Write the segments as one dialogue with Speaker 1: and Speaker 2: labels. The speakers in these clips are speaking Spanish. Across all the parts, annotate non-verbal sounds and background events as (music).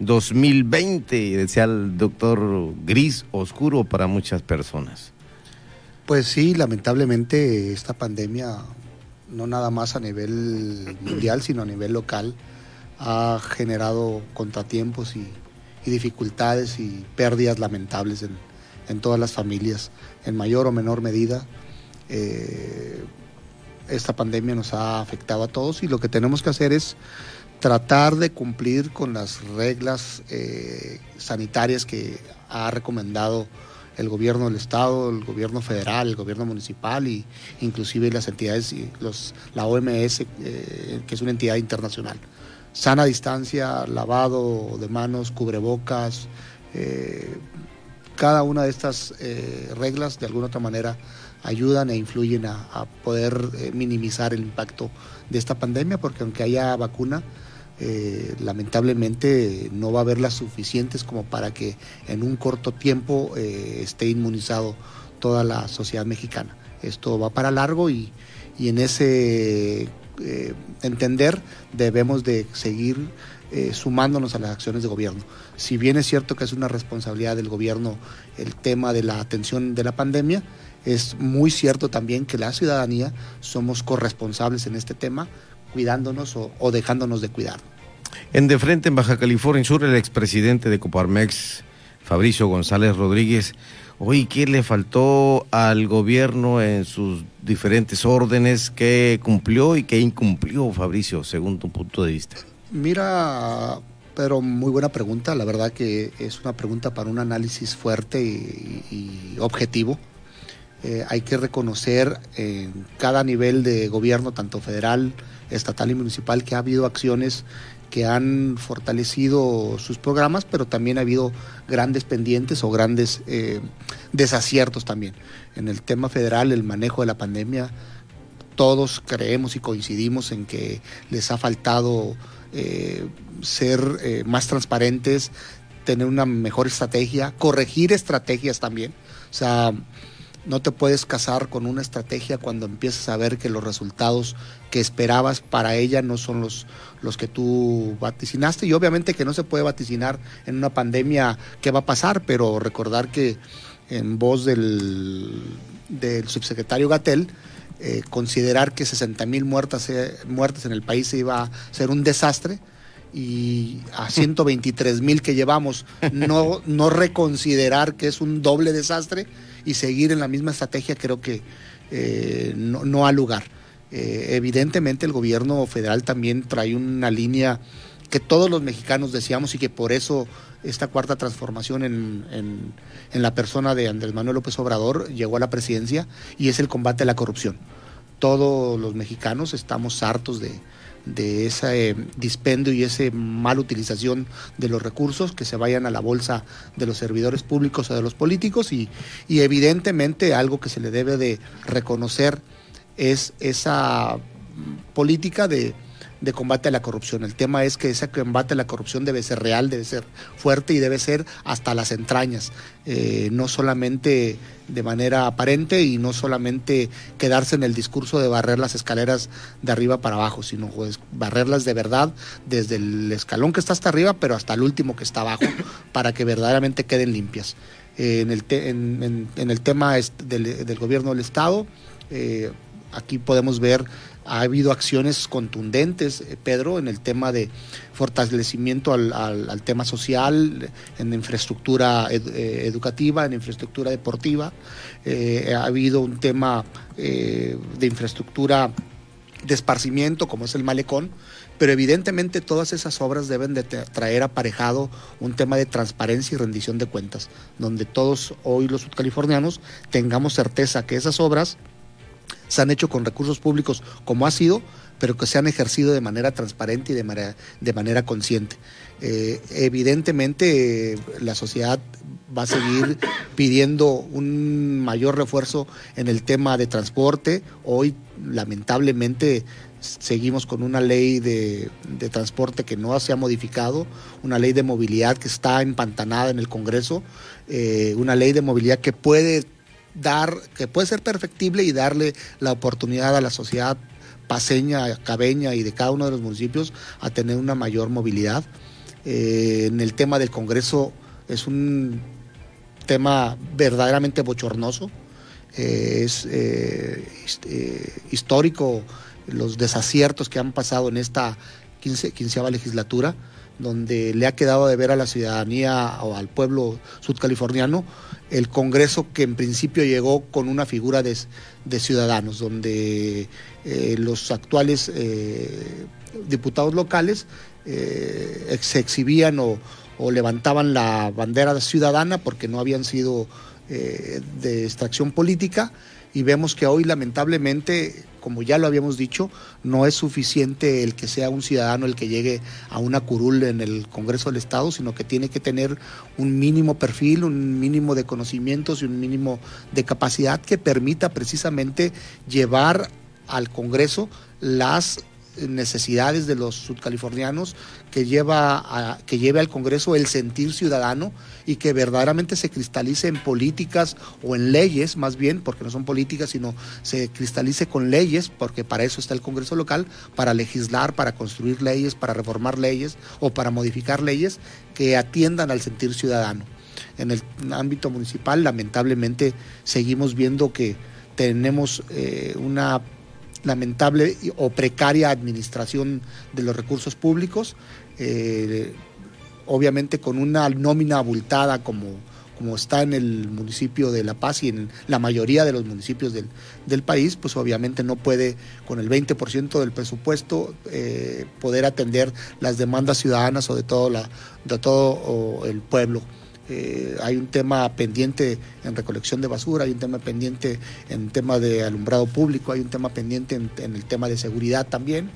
Speaker 1: 2020, decía el doctor, gris, oscuro para muchas personas.
Speaker 2: Pues sí, lamentablemente esta pandemia, no nada más a nivel mundial, sino a nivel local, ha generado contratiempos y, dificultades y pérdidas lamentables en, todas las familias, en mayor o menor medida. Eh, esta pandemia nos ha afectado a todos y lo que tenemos que hacer es tratar de cumplir con las reglas eh, sanitarias que ha recomendado el gobierno del estado, el gobierno federal, el gobierno municipal y inclusive las entidades, los, la OMS, eh, que es una entidad internacional. Sana distancia, lavado de manos, cubrebocas, eh, cada una de estas reglas de alguna otra manera ayudan e influyen a poder minimizar el impacto de esta pandemia, porque aunque haya vacuna, eh, lamentablemente no va a haber las suficientes como para que en un corto tiempo eh, esté inmunizado toda la sociedad mexicana. Esto va para largo y, en ese eh, entender debemos de seguir sumándonos a las acciones de gobierno. Si bien es cierto que es una responsabilidad del gobierno el tema de la atención de la pandemia, es muy cierto también que la ciudadanía somos corresponsables en este tema cuidándonos o, dejándonos de cuidar.
Speaker 1: En de frente en Baja California Sur, el expresidente de Coparmex, Fabricio González Rodríguez, hoy ¿qué le faltó al gobierno en sus diferentes órdenes? ¿Qué cumplió y qué incumplió, Fabricio, según tu punto de vista?
Speaker 2: Mira, pero muy buena pregunta. La verdad que es una pregunta para un análisis fuerte y, objetivo. Eh, hay que reconocer en cada nivel de gobierno, tanto federal, estatal y municipal que ha habido acciones que han fortalecido sus programas, pero también ha habido grandes pendientes o grandes eh, desaciertos también. En el tema federal, el manejo de la pandemia, todos creemos y coincidimos en que les ha faltado eh, ser eh, más transparentes, tener una mejor estrategia, corregir estrategias también. O sea, no te puedes casar con una estrategia cuando empiezas a ver que los resultados que esperabas para ella no son los, los que tú vaticinaste. Y obviamente que no se puede vaticinar en una pandemia qué va a pasar, pero recordar que en voz del, del subsecretario Gatel, eh, considerar que 60 mil muertas, eh, muertes en el país iba a ser un desastre y a 123 mil que llevamos, no, (laughs) no reconsiderar que es un doble desastre y seguir en la misma estrategia creo que eh, no, no, ha lugar. Eh, evidentemente el gobierno federal también trae una línea que todos los mexicanos deseamos y que por eso esta cuarta transformación en, en, en, la persona de Andrés Manuel López Obrador llegó a la presidencia y es el combate a la corrupción. Todos los mexicanos estamos hartos de, de ese dispendio y esa mala utilización de los recursos que se vayan a la bolsa de los servidores públicos o de los políticos y, y evidentemente algo que se le debe de reconocer es esa política de de combate a la corrupción. El tema es que ese combate a la corrupción debe ser real, debe ser fuerte y debe ser hasta las entrañas, eh, no solamente de manera aparente y no solamente quedarse en el discurso de barrer las escaleras de arriba para abajo, sino pues, barrerlas de verdad desde el escalón que está hasta arriba, pero hasta el último que está abajo, (coughs) para que verdaderamente queden limpias. Eh, en, el en, el tema del, del, gobierno del Estado, eh, aquí podemos ver ha habido acciones contundentes, eh, Pedro, en el tema de fortalecimiento al, tema social, en infraestructura eh, educativa, en infraestructura deportiva. Eh, ha habido un tema de infraestructura de esparcimiento, como es el malecón, pero evidentemente todas esas obras deben de traer aparejado un tema de transparencia y rendición de cuentas, donde todos hoy los californianos tengamos certeza que esas obras se han hecho con recursos públicos como ha sido, pero que se han ejercido de manera transparente y de manera, de manera consciente. Eh, evidentemente la sociedad va a seguir pidiendo un mayor refuerzo en el tema de transporte. Hoy lamentablemente seguimos con una ley de, transporte que no se ha modificado, una ley de movilidad que está empantanada en el Congreso, eh, una ley de movilidad que puede dar, que puede ser perfectible y darle la oportunidad a la sociedad paseña, cabeña y de cada uno de los municipios a tener una mayor movilidad. Eh, en el tema del Congreso es un tema verdaderamente bochornoso. Eh, es histórico los desaciertos que han pasado en esta quinceava legislatura donde le ha quedado de ver a la ciudadanía o al pueblo sudcaliforniano el Congreso que en principio llegó con una figura de, ciudadanos, donde eh, los actuales eh, diputados locales eh, se exhibían o, o, levantaban la bandera ciudadana porque no habían sido de extracción política y vemos que hoy lamentablemente, como ya lo habíamos dicho, no es suficiente el que sea un ciudadano el que llegue a una curul en el Congreso del Estado, sino que tiene que tener un mínimo perfil, un mínimo de conocimientos y un mínimo de capacidad que permita precisamente llevar al Congreso las necesidades de los sudcalifornianos, que, lleva a, que lleve al Congreso el sentir ciudadano y que verdaderamente se cristalice en políticas o en leyes, más bien, porque no son políticas, sino se cristalice con leyes, porque para eso está el Congreso local, para legislar, para construir leyes, para reformar leyes o para modificar leyes que atiendan al sentir ciudadano. En el ámbito municipal, lamentablemente, seguimos viendo que tenemos eh, una lamentable o precaria administración de los recursos públicos, eh, obviamente con una nómina abultada como, como está en el municipio de La Paz y en la mayoría de los municipios del, país, pues obviamente no puede con el 20% del presupuesto eh, poder atender las demandas ciudadanas o de todo, la, de todo el pueblo. Eh, hay un tema pendiente en recolección de basura, hay un tema pendiente en tema de alumbrado público, hay un tema pendiente en, el tema de seguridad también.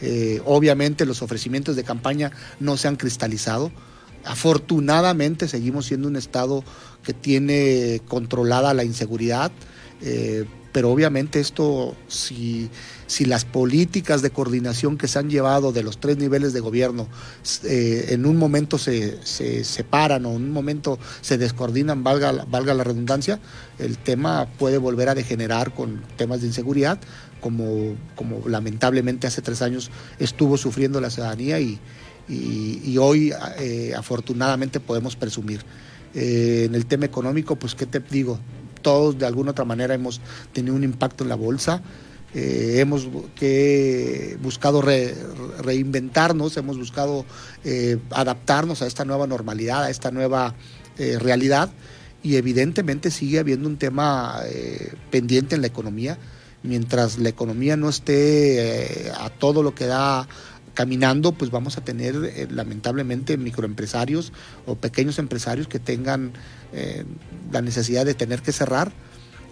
Speaker 2: Eh, obviamente los ofrecimientos de campaña no se han cristalizado. Afortunadamente seguimos siendo un estado que tiene controlada la inseguridad. Eh, pero obviamente esto, si, si las políticas de coordinación que se han llevado de los tres niveles de gobierno eh, en un momento se, separan o en un momento se descoordinan, valga, valga la redundancia, el tema puede volver a degenerar con temas de inseguridad, como, como lamentablemente hace tres años estuvo sufriendo la ciudadanía y, hoy eh, afortunadamente podemos presumir. Eh, en el tema económico, pues, ¿qué te digo? Todos de alguna otra manera hemos tenido un impacto en la bolsa. Eh, hemos que buscado reinventarnos, hemos buscado eh, adaptarnos a esta nueva normalidad, a esta nueva eh, realidad y evidentemente sigue habiendo un tema pendiente en la economía. Mientras la economía no esté a todo lo que da caminando, pues vamos a tener eh, lamentablemente microempresarios o pequeños empresarios que tengan eh, la necesidad de tener que cerrar.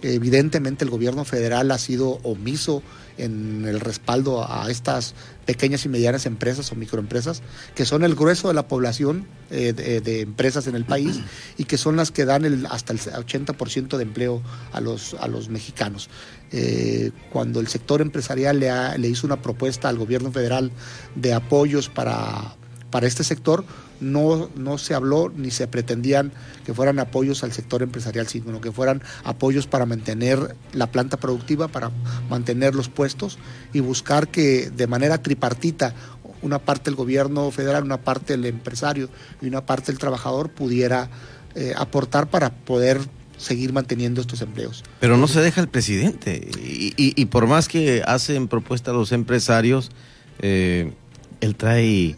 Speaker 2: Evidentemente el gobierno federal ha sido omiso en el respaldo a estas pequeñas y medianas empresas o microempresas, que son el grueso de la población eh, de, empresas en el país (clears throat) y que son las que dan el, hasta el 80% de empleo a los, a los mexicanos. Eh, cuando el sector empresarial le, le hizo una propuesta al gobierno federal de apoyos para, para este sector, no, no se habló ni se pretendían que fueran apoyos al sector empresarial, sino que fueran apoyos para mantener la planta productiva, para mantener los puestos y buscar que de manera tripartita una parte el gobierno federal, una parte el empresario y una parte el trabajador pudiera eh, aportar para poder seguir manteniendo estos empleos.
Speaker 1: Pero no se deja el presidente y, por más que hacen propuestas los empresarios, eh, él trae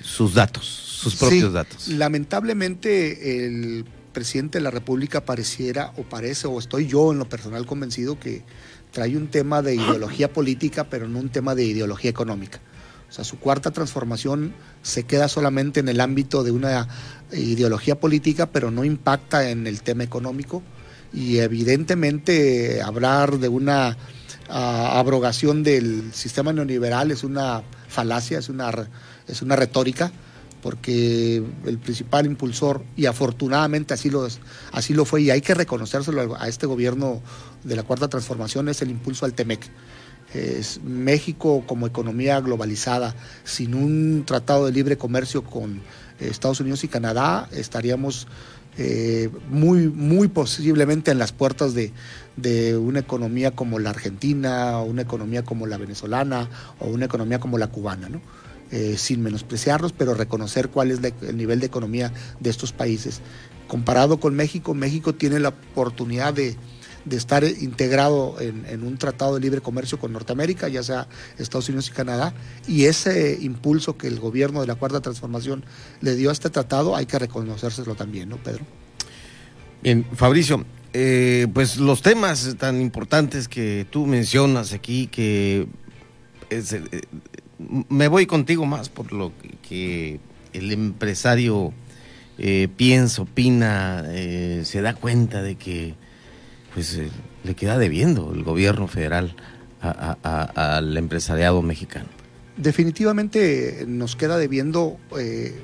Speaker 1: sus datos sus propios datos.
Speaker 2: Lamentablemente el presidente de la República pareciera o parece o estoy yo en lo personal convencido que trae un tema de ideología política, pero no un tema de ideología económica. O sea, su cuarta transformación se queda solamente en el ámbito de una ideología política, pero no impacta en el tema económico. Y evidentemente hablar de una ah, abrogación del sistema neoliberal es una falacia, es una, es una retórica porque el principal impulsor, y afortunadamente así lo, así lo fue, y hay que reconocérselo a este gobierno de la Cuarta Transformación, es el impulso al TEMEC. Es México como economía globalizada, sin un tratado de libre comercio con Estados Unidos y Canadá, estaríamos eh, muy, muy posiblemente en las puertas de, de, una economía como la argentina, o una economía como la venezolana, o una economía como la cubana. ¿no? Eh, sin menospreciarlos, pero reconocer cuál es el nivel de economía de estos países. Comparado con México, México tiene la oportunidad de, estar integrado en, un tratado de libre comercio con Norteamérica, ya sea Estados Unidos y Canadá, y ese impulso que el gobierno de la Cuarta Transformación le dio a este tratado hay que reconocérselo también, ¿no, Pedro?
Speaker 1: Bien, Fabricio, eh, pues los temas tan importantes que tú mencionas aquí, que eh, me voy contigo más por lo que, el empresario eh, piensa, opina, eh, se da cuenta de que pues eh, le queda debiendo el gobierno federal al empresariado mexicano.
Speaker 2: Definitivamente nos queda debiendo,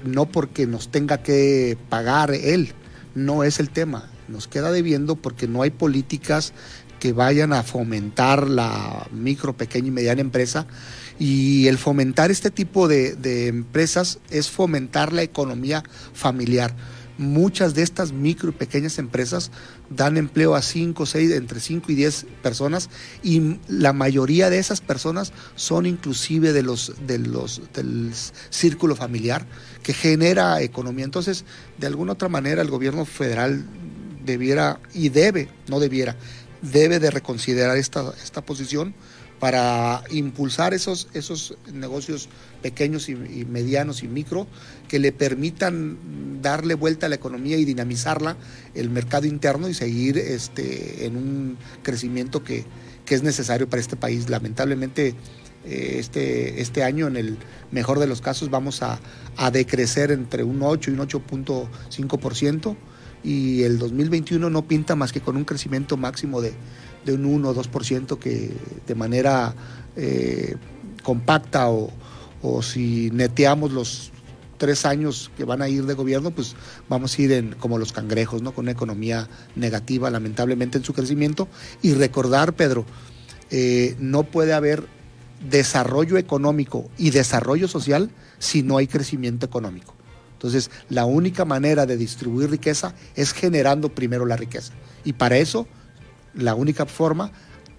Speaker 2: no porque nos tenga que pagar él, no es el tema, nos queda debiendo porque no hay políticas que vayan a fomentar la micro, pequeña y mediana empresa y el fomentar este tipo de, empresas es fomentar la economía familiar. Muchas de estas micro y pequeñas empresas dan empleo a 5, 6, entre 5 y 10 personas y la mayoría de esas personas son inclusive de los, de los, del círculo familiar que genera economía. Entonces, de alguna otra manera el gobierno federal debiera y debe, no debiera, debe de reconsiderar esta, esta posición para impulsar esos, esos negocios pequeños y, medianos y micro que le permitan darle vuelta a la economía y dinamizarla, el mercado interno y seguir este, en un crecimiento que, es necesario para este país. Lamentablemente, eh, este, este año, en el mejor de los casos, vamos a, a decrecer entre un 8 y un 8.5% y el 2021 no pinta más que con un crecimiento máximo de, un 1 o 2% que de manera eh, compacta o, si neteamos los tres años que van a ir de gobierno, pues vamos a ir en, como los cangrejos, ¿no? con una economía negativa lamentablemente en su crecimiento. Y recordar, Pedro, eh, no puede haber desarrollo económico y desarrollo social si no hay crecimiento económico. Entonces, la única manera de distribuir riqueza es generando primero la riqueza. Y para eso, la única forma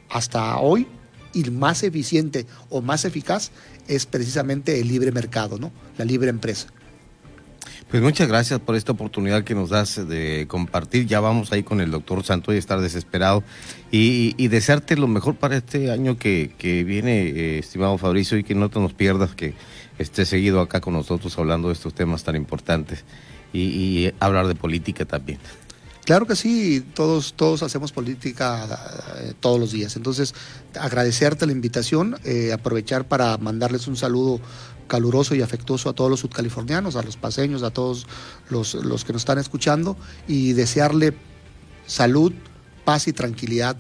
Speaker 2: hasta hoy y más eficiente o más eficaz es precisamente el libre mercado, ¿no? La libre empresa.
Speaker 1: Pues muchas gracias por esta oportunidad que nos das de compartir. Ya vamos ahí con el doctor Santo y estar desesperado y, desearte lo mejor para este año que, viene, eh, estimado Fabricio, y que no te nos pierdas, que esté seguido acá con nosotros hablando de estos temas tan importantes y, hablar de política también.
Speaker 2: Claro que sí, todos, todos hacemos política eh, todos los días. Entonces, agradecerte la invitación, eh, aprovechar para mandarles un saludo caluroso y afectuoso a todos los sudcalifornianos, a los paseños, a todos los, los que nos están escuchando y desearle salud, paz y tranquilidad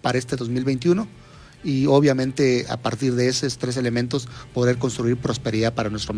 Speaker 2: para este 2021 y obviamente a partir de esos tres elementos poder construir prosperidad para nuestro